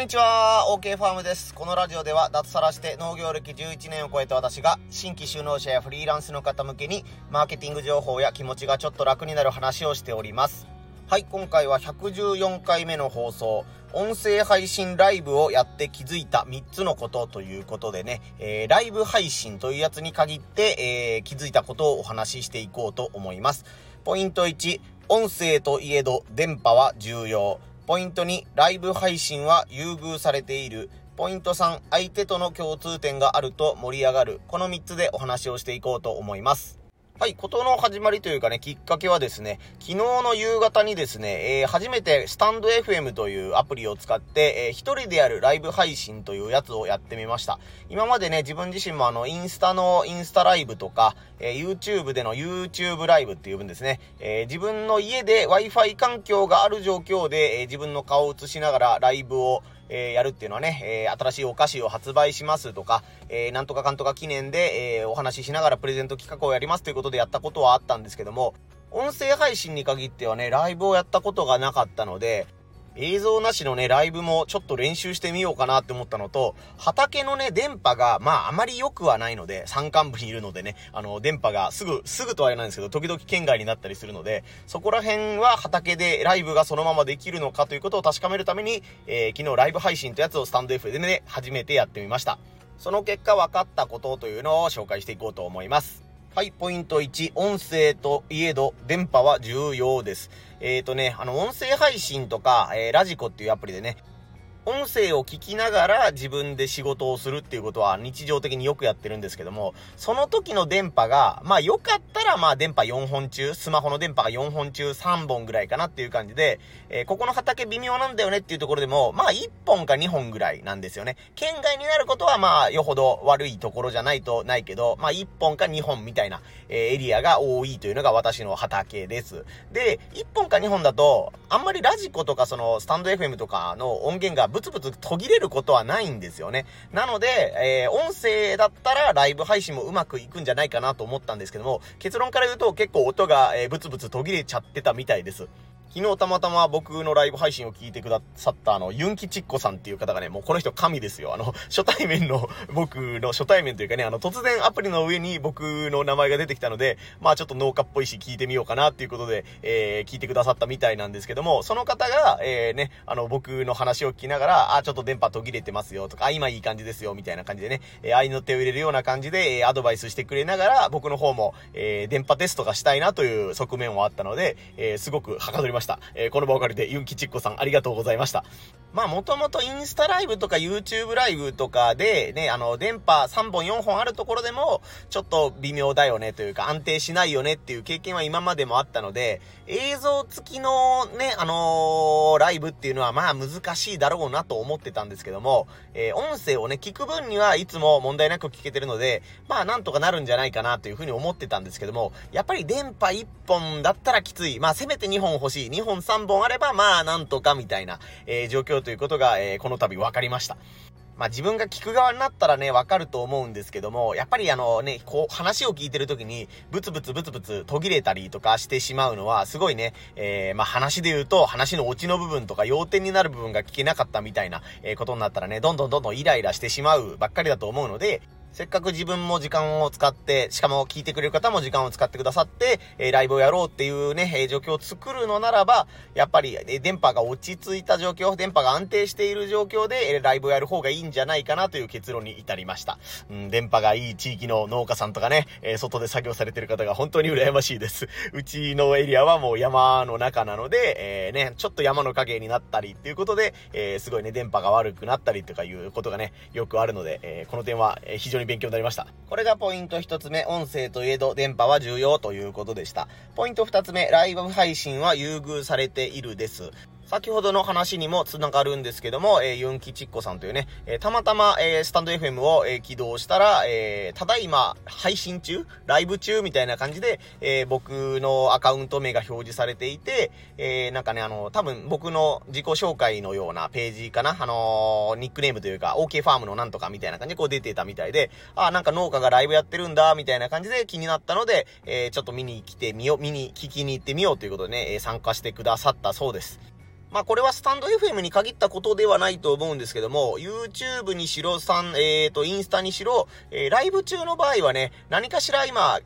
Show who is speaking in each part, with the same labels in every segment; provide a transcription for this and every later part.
Speaker 1: んにちは、OK ファームです。このラジオでは脱サラして農業歴11年を超えた私が新規就農者やフリーランスの方向けにマーケティング情報や気持ちがちょっと楽になる話をしております。はい、今回は114回目の放送、音声配信ライブをやって気づいた3つのことということでね、えー、ライブ配信というやつに限って、えー、気づいたことをお話ししていこうと思います。ポイント1、音声といえど電波は重要。ポイント2、ライブ配信は優遇されている。ポイント3、相手との共通点があると盛り上がる。この3つでお話をしていこうと思います。はい、ことの始まりというかね、きっかけはですね、昨日の夕方にですね、えー、初めてスタンド FM というアプリを使って、えー、一人でやるライブ配信というやつをやってみました。今までね、自分自身もあの、インスタのインスタライブとか、えー、YouTube での YouTube ライブっていう分ですね、えー、自分の家で Wi-Fi 環境がある状況で、えー、自分の顔を映しながらライブをえー、やるっていうのはね、えー、新しいお菓子を発売しますとか、えー、なんとかかんとか記念で、えお話ししながらプレゼント企画をやりますということでやったことはあったんですけども、音声配信に限ってはね、ライブをやったことがなかったので、映像なしのね、ライブもちょっと練習してみようかなって思ったのと、畑のね、電波が、まあ、あまり良くはないので、山間部にいるのでね、あの、電波がすぐ、すぐとは言わないんですけど、時々県外になったりするので、そこら辺は畑でライブがそのままできるのかということを確かめるために、えー、昨日ライブ配信というやつをスタンド F でね、初めてやってみました。その結果分かったことというのを紹介していこうと思います。はい、ポイント1、音声といえど電波は重要です。えっ、ー、とね、あの、音声配信とか、えー、ラジコっていうアプリでね、音声を聞きながら自分で仕事をするっていうことは日常的によくやってるんですけども、その時の電波が、まあ良かったらまあ電波4本中、スマホの電波が4本中3本ぐらいかなっていう感じで、えー、ここの畑微妙なんだよねっていうところでも、まあ1本か2本ぐらいなんですよね。県外になることはまあよほど悪いところじゃないとないけど、まあ1本か2本みたいな、えー、エリアが多いというのが私の畑です。で、1本か2本だと、あんまりラジコとかそのスタンド FM とかの音源がブツブツ途切れることはないんですよね。なので、えー、音声だったらライブ配信もうまくいくんじゃないかなと思ったんですけども、結論から言うと結構音が、えー、ブツブツ途切れちゃってたみたいです。昨日たまたま僕のライブ配信を聞いてくださったあの、ユンキチッコさんっていう方がね、もうこの人神ですよ。あの、初対面の 僕の初対面というかね、あの、突然アプリの上に僕の名前が出てきたので、まあちょっと農家っぽいし聞いてみようかなっていうことで、えー、聞いてくださったみたいなんですけども、その方が、えー、ね、あの、僕の話を聞きながら、あ、ちょっと電波途切れてますよとか、あ、今いい感じですよみたいな感じでね、えー、愛の手を入れるような感じで、えー、アドバイスしてくれながら、僕の方も、えー、電波テストがしたいなという側面はあったので、えー、すごくはかどりました。ましたえー、この場かりで、ユンキチッコさんありがとうございました。まあ、もともとインスタライブとか YouTube ライブとかで、ね、あの、電波3本4本あるところでも、ちょっと微妙だよねというか、安定しないよねっていう経験は今までもあったので、映像付きのね、あのー、ライブっていうのはまあ難しいだろうなと思ってたんですけども、えー、音声をね、聞く分にはいつも問題なく聞けてるので、まあなんとかなるんじゃないかなというふうに思ってたんですけども、やっぱり電波1本だったらきつい。まあせめて2本欲しい。2本3本あれば、まあなんとかみたいな、えー、状況ということが、えこの度分かりました。まあ自分が聞く側になったらね、わかると思うんですけども、やっぱりあのね、こう話を聞いてる時に、ブツブツブツブツ途切れたりとかしてしまうのは、すごいね、えー、まあ話で言うと、話のオチの部分とか要点になる部分が聞けなかったみたいな、え、ことになったらね、どんどんどんどんイライラしてしまうばっかりだと思うので、せっかく自分も時間を使って、しかも聞いてくれる方も時間を使ってくださって、えー、ライブをやろうっていうね、状況を作るのならば、やっぱり、えー、電波が落ち着いた状況、電波が安定している状況で、えー、ライブをやる方がいいんじゃないかなという結論に至りました。うん、電波がいい地域の農家さんとかね、えー、外で作業されてる方が本当に羨ましいです。うちのエリアはもう山の中なので、えー、ね、ちょっと山の影になったりっていうことで、えー、すごいね、電波が悪くなったりとかいうことがね、よくあるので、えー、この点は、非常に勉強になりました。これがポイント1つ目、音声といえど電波は重要ということでした。ポイント2つ目、ライブ配信は優遇されているです。先ほどの話にも繋がるんですけども、えー、ユンキチッコさんというね、えー、たまたま、えー、スタンド FM を、えー、起動したら、えー、ただいま配信中ライブ中みたいな感じで、えー、僕のアカウント名が表示されていて、えー、なんかね、あの、多分僕の自己紹介のようなページかな、あのー、ニックネームというか、OK ファームのなんとかみたいな感じでこう出てたみたいで、あ、なんか農家がライブやってるんだ、みたいな感じで気になったので、えー、ちょっと見に来てみよう、見に聞きに行ってみようということでね、え、参加してくださったそうです。まあこれはスタンド FM に限ったことではないと思うんですけども、YouTube にしろ、さん、えっ、ー、と、インスタにしろ、えー、ライブ中の場合はね、何かしら今、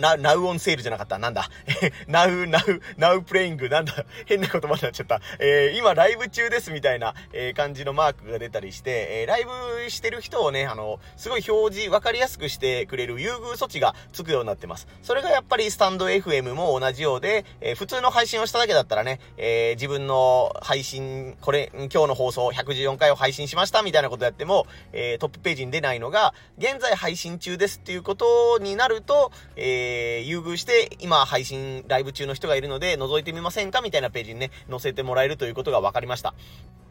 Speaker 1: な、ナウオンセールじゃなかった。なんだ。ナウ、ナウ、ナウプレイング、なんだ。変な言葉になっちゃった。えー、今ライブ中ですみたいな、えー、感じのマークが出たりして、えー、ライブしてる人をね、あの、すごい表示、わかりやすくしてくれる優遇措置がつくようになってます。それがやっぱりスタンド FM も同じようで、えー、普通の配信をしただけだったらね、えー、自分の配信、これ、今日の放送114回を配信しましたみたいなことやっても、えー、トップページに出ないのが、現在配信中ですっていうことになると、えー、優遇して、今配信、ライブ中の人がいるので、覗いてみませんかみたいなページにね、載せてもらえるということが分かりました。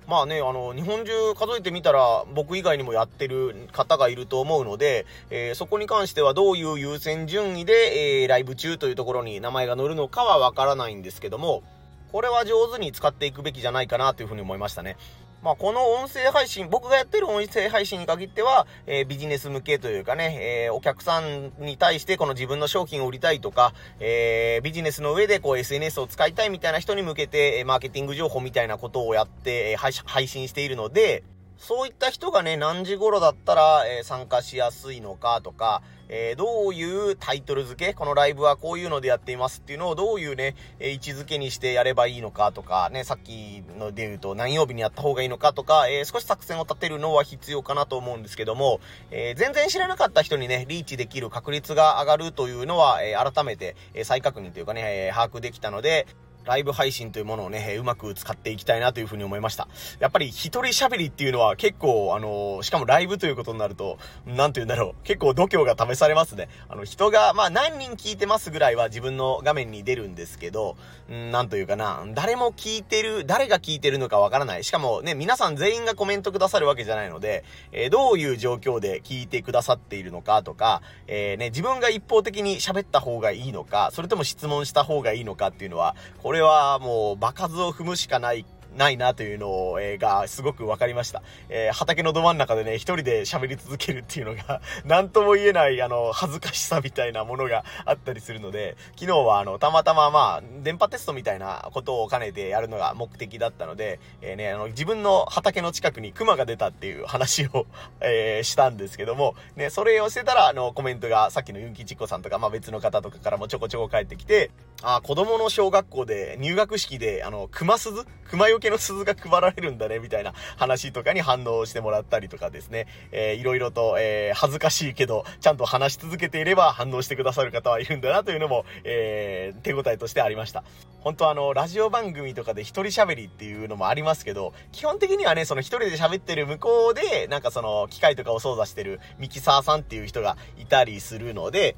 Speaker 1: まあね、あの、日本中数えてみたら、僕以外にもやってる方がいると思うので、えー、そこに関してはどういう優先順位で、えー、ライブ中というところに名前が載るのかはわからないんですけども、これは上手に使っていくべきじゃないかなというふうに思いましたね。まあ、この音声配信、僕がやってる音声配信に限っては、えー、ビジネス向けというかね、えー、お客さんに対してこの自分の商品を売りたいとか、えー、ビジネスの上でこう SNS を使いたいみたいな人に向けて、マーケティング情報みたいなことをやって、え配信しているので、そういった人がね、何時頃だったら、えー、参加しやすいのかとか、えー、どういうタイトル付け、このライブはこういうのでやっていますっていうのをどういうね、えー、位置づけにしてやればいいのかとか、ね、さっきので言うと何曜日にやった方がいいのかとか、えー、少し作戦を立てるのは必要かなと思うんですけども、え全然知らなかった人にね、リーチできる確率が上がるというのは、え改めて、え再確認というかね、え把握できたので、ライブ配信というものをね、うまく使っていきたいなというふうに思いました。やっぱり一人喋りっていうのは結構、あの、しかもライブということになると、なんて言うんだろう、結構度胸が試されますね。あの、人が、まあ何人聞いてますぐらいは自分の画面に出るんですけど、んなんというかな、誰も聞いてる、誰が聞いてるのかわからない。しかもね、皆さん全員がコメントくださるわけじゃないので、えー、どういう状況で聞いてくださっているのかとか、えー、ね、自分が一方的に喋った方がいいのか、それとも質問した方がいいのかっていうのは、これれはもう場数を踏むしかないないなというのを、えー、がすごく分かりました。えー、畑のど真ん中でね、一人で喋り続けるっていうのが 何とも言えない、あの、恥ずかしさみたいなものがあったりするので、昨日はあの、たまたままあ、電波テストみたいなことを兼ねてやるのが目的だったので、えー、ね、あの、自分の畑の近くに熊が出たっていう話を えしたんですけども、ね、それをしてたら、あの、コメントが、さっきのユンキチッコさんとか、まあ別の方とかからもちょこちょこ返ってきて、あ、子供の小学校で入学式で、あの、熊鈴？熊よけの鈴が配られるんだね、みたいな話とかに反応してもらったりとかですね、えー、いろいろと、えー、恥ずかしいけど、ちゃんと話し続けていれば反応してくださる方はいるんだなというのも、えー、手応えとしてありました。本当あの、ラジオ番組とかで一人喋りっていうのもありますけど、基本的にはね、その一人で喋ってる向こうで、なんかその、機械とかを操作してるミキサーさんっていう人がいたりするので、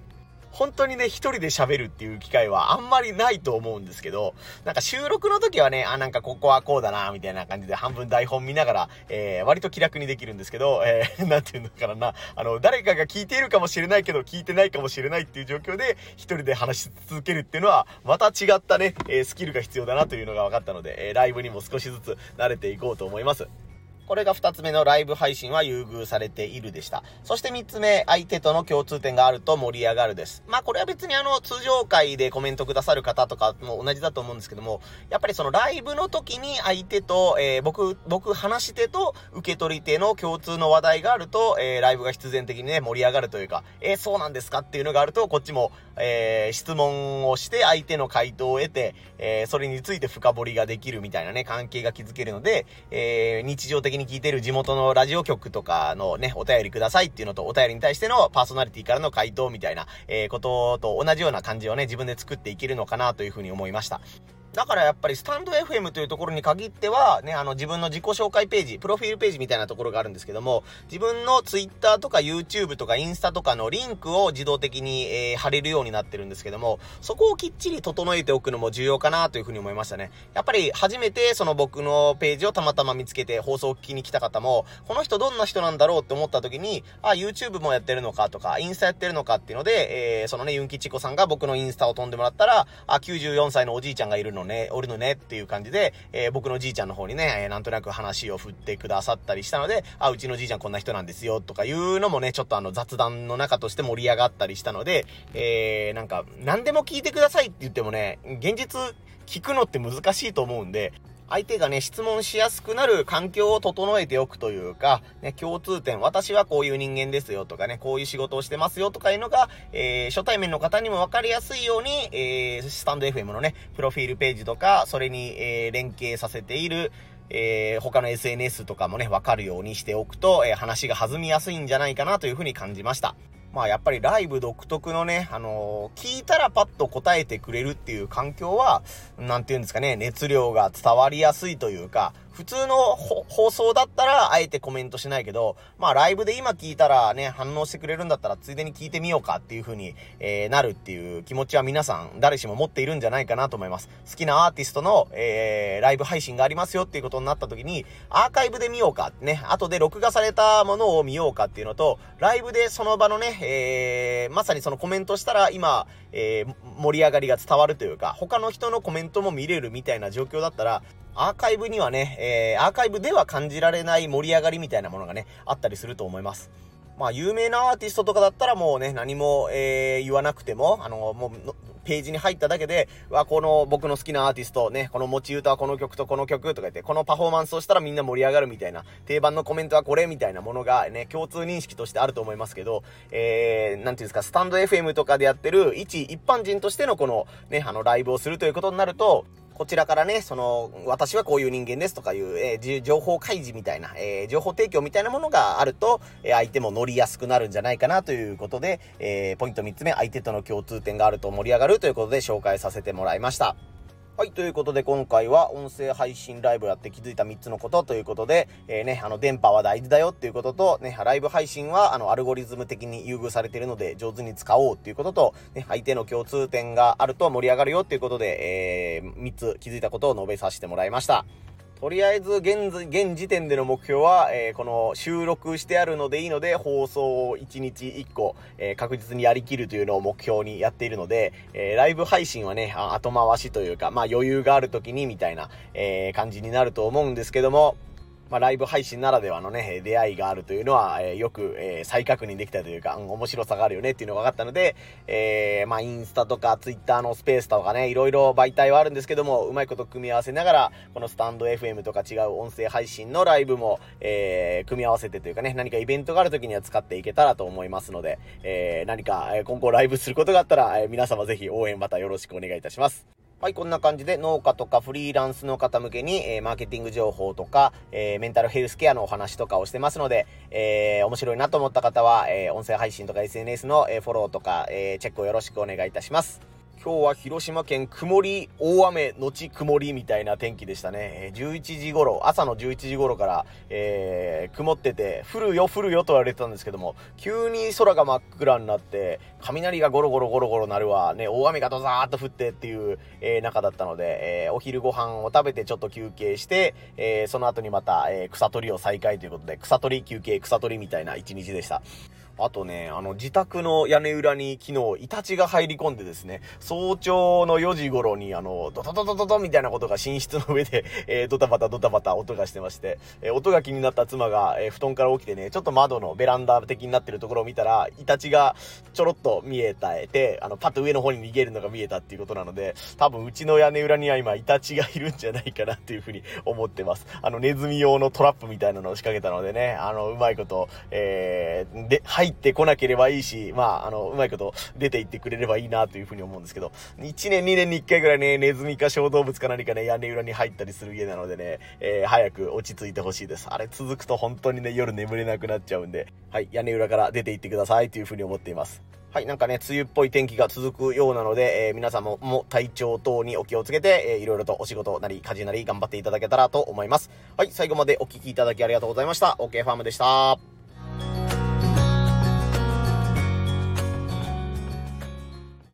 Speaker 1: 本当にね、一人で喋るっていう機会はあんまりないと思うんですけど、なんか収録の時はね、あ、なんかここはこうだな、みたいな感じで半分台本見ながら、えー、割と気楽にできるんですけど、えー、なんていうのからな、あの、誰かが聞いているかもしれないけど、聞いてないかもしれないっていう状況で、一人で話し続けるっていうのは、また違ったね、えー、スキルが必要だなというのが分かったので、えライブにも少しずつ慣れていこうと思います。これが2つ目のライブ配信は優遇されているでした。そして3つ目、相手との共通点があると盛り上がるです。まあこれは別にあの通常会でコメントくださる方とかも同じだと思うんですけども、やっぱりそのライブの時に相手と、えー、僕、僕話し手と受け取り手の共通の話題があると、えー、ライブが必然的にね、盛り上がるというか、えー、そうなんですかっていうのがあると、こっちも、え質問をして相手の回答を得て、えそれについて深掘りができるみたいなね、関係が築けるので、え日常的にに聞いてる地元のラジオ局とかのね、お便りくださいっていうのと、お便りに対してのパーソナリティからの回答みたいな、えー、ことと同じような感じをね、自分で作っていけるのかなというふうに思いました。だからやっぱりスタンド FM というところに限っては、ね、あの自分の自己紹介ページ、プロフィールページみたいなところがあるんですけども、自分の Twitter とか YouTube とかインスタとかのリンクを自動的に、えー、貼れるようになってるんですけども、そこをきっちり整えておくのも重要かなというふうに思いましたね。やっぱり初めてその僕のページをたまたま見つけて放送を聞きに来た方も、この人どんな人なんだろうって思った時に、あ、YouTube もやってるのかとか、インスタやってるのかっていうので、えー、そのね、ユンキチコさんが僕のインスタを飛んでもらったら、あ、94歳のおじいちゃんがいるのね、おるのねっていう感じで、えー、僕のじいちゃんの方にね、えなんとなく話を振ってくださったりしたので、あ、うちのじいちゃんこんな人なんですよ、とかいうのもね、ちょっとあの雑談の中として盛り上がったりしたので、えー、なんか、何でも聞いてくださいって言ってもね、現実聞くのって難しいと思うんで、相手がね、質問しやすくなる環境を整えておくというか、ね、共通点、私はこういう人間ですよとかね、こういう仕事をしてますよとかいうのが、えー、初対面の方にもわかりやすいように、えー、スタンド FM のね、プロフィールページとか、それに、えー、連携させている、えー、他の SNS とかもね、わかるようにしておくと、えー、話が弾みやすいんじゃないかなというふうに感じました。まあやっぱりライブ独特のね、あのー、聞いたらパッと答えてくれるっていう環境は、なんて言うんですかね、熱量が伝わりやすいというか、普通の放送だったら、あえてコメントしないけど、まあライブで今聞いたらね、反応してくれるんだったら、ついでに聞いてみようかっていう風に、えー、なるっていう気持ちは皆さん、誰しも持っているんじゃないかなと思います。好きなアーティストの、えー、ライブ配信がありますよっていうことになった時に、アーカイブで見ようか、ね、後で録画されたものを見ようかっていうのと、ライブでその場のね、えー、まさにそのコメントしたら、今、えー、盛り上がりが伝わるというか、他の人のコメントも見れるみたいな状況だったら、アーカイブにはね、えー、アーカイブでは感じられない盛り上がりみたいなものがね、あったりすると思います。まあ、有名なアーティストとかだったらもうね、何も、えー、言わなくても、あの、もう、ページに入っただけで、わ、この僕の好きなアーティストね、この持ち歌はこの曲とこの曲とか言って、このパフォーマンスをしたらみんな盛り上がるみたいな、定番のコメントはこれみたいなものがね、共通認識としてあると思いますけど、えー、なんていうんですか、スタンド FM とかでやってる一一般人としてのこのね、あのライブをするということになると、こちらからね、その、私はこういう人間ですとかいう、えー、情報開示みたいな、えー、情報提供みたいなものがあると、えー、相手も乗りやすくなるんじゃないかなということで、えー、ポイント3つ目、相手との共通点があると盛り上がるということで紹介させてもらいました。はい、ということで今回は音声配信ライブやって気づいた3つのことということで、えー、ね、あの、電波は大事だよっていうことと、ね、ライブ配信は、あの、アルゴリズム的に優遇されているので上手に使おうっていうことと、ね、相手の共通点があると盛り上がるよっていうことで、えー、3つ気づいたことを述べさせてもらいました。とりあえず現、現時点での目標は、えー、この収録してあるのでいいので、放送を1日1個、えー、確実にやりきるというのを目標にやっているので、えー、ライブ配信はね、後回しというか、まあ余裕がある時にみたいな、え感じになると思うんですけども、まあ、ライブ配信ならではのね、出会いがあるというのは、えー、よく、えー、再確認できたというか、うん、面白さがあるよねっていうのが分かったので、えー、まあ、インスタとかツイッターのスペースとかね、いろいろ媒体はあるんですけども、うまいこと組み合わせながら、このスタンド FM とか違う音声配信のライブも、えー、組み合わせてというかね、何かイベントがある時には使っていけたらと思いますので、えー、何か、え今後ライブすることがあったら、え、皆様ぜひ応援またよろしくお願いいたします。はい、こんな感じで農家とかフリーランスの方向けに、えー、マーケティング情報とか、えー、メンタルヘルスケアのお話とかをしてますので、えー、面白いなと思った方は、え音声配信とか SNS の、えフォローとか、えチェックをよろしくお願いいたします。今日は広島県曇り、大雨、後曇りみたいな天気でしたね。11時頃、朝の11時頃から、えー、曇ってて、降るよ降るよと言われてたんですけども、急に空が真っ暗になって、雷がゴロゴロゴロゴロなるわ、ね、大雨がドザーっと降ってっていう、えー、中だったので、えー、お昼ご飯を食べてちょっと休憩して、えー、その後にまた、えー、草取りを再開ということで、草取り休憩、草取りみたいな一日でした。あとね、あの、自宅の屋根裏に昨日、イタチが入り込んでですね、早朝の4時頃に、あの、ドドドドドドみたいなことが寝室の上で、えー、ドタバタドタバタ音がしてまして、えー、音が気になった妻が、えー、布団から起きてね、ちょっと窓のベランダ的になってるところを見たら、イタチがちょろっと見えたえて、あの、パッと上の方に逃げるのが見えたっていうことなので、多分うちの屋根裏には今、イタチがいるんじゃないかなっていうふうに思ってます。あの、ネズミ用のトラップみたいなのを仕掛けたのでね、あの、うまいこと、えー、で、入ってこなければいいし、まあ、あの、うまいこと出て行ってくれればいいなというふうに思うんですけど、1年2年に1回ぐらいね、ネズミか小動物か何かね、屋根裏に入ったりする家なのでね、えー、早く落ち着いてほしいです。あれ続くと本当にね、夜眠れなくなっちゃうんで、はい、屋根裏から出て行ってくださいというふうに思っています。はい、なんかね、梅雨っぽい天気が続くようなので、えー、皆さんもも体調等にお気をつけて、えー、いろいろとお仕事なり、家事なり頑張っていただけたらと思います。はい、最後までお聴きいただきありがとうございました。OK ファームでした。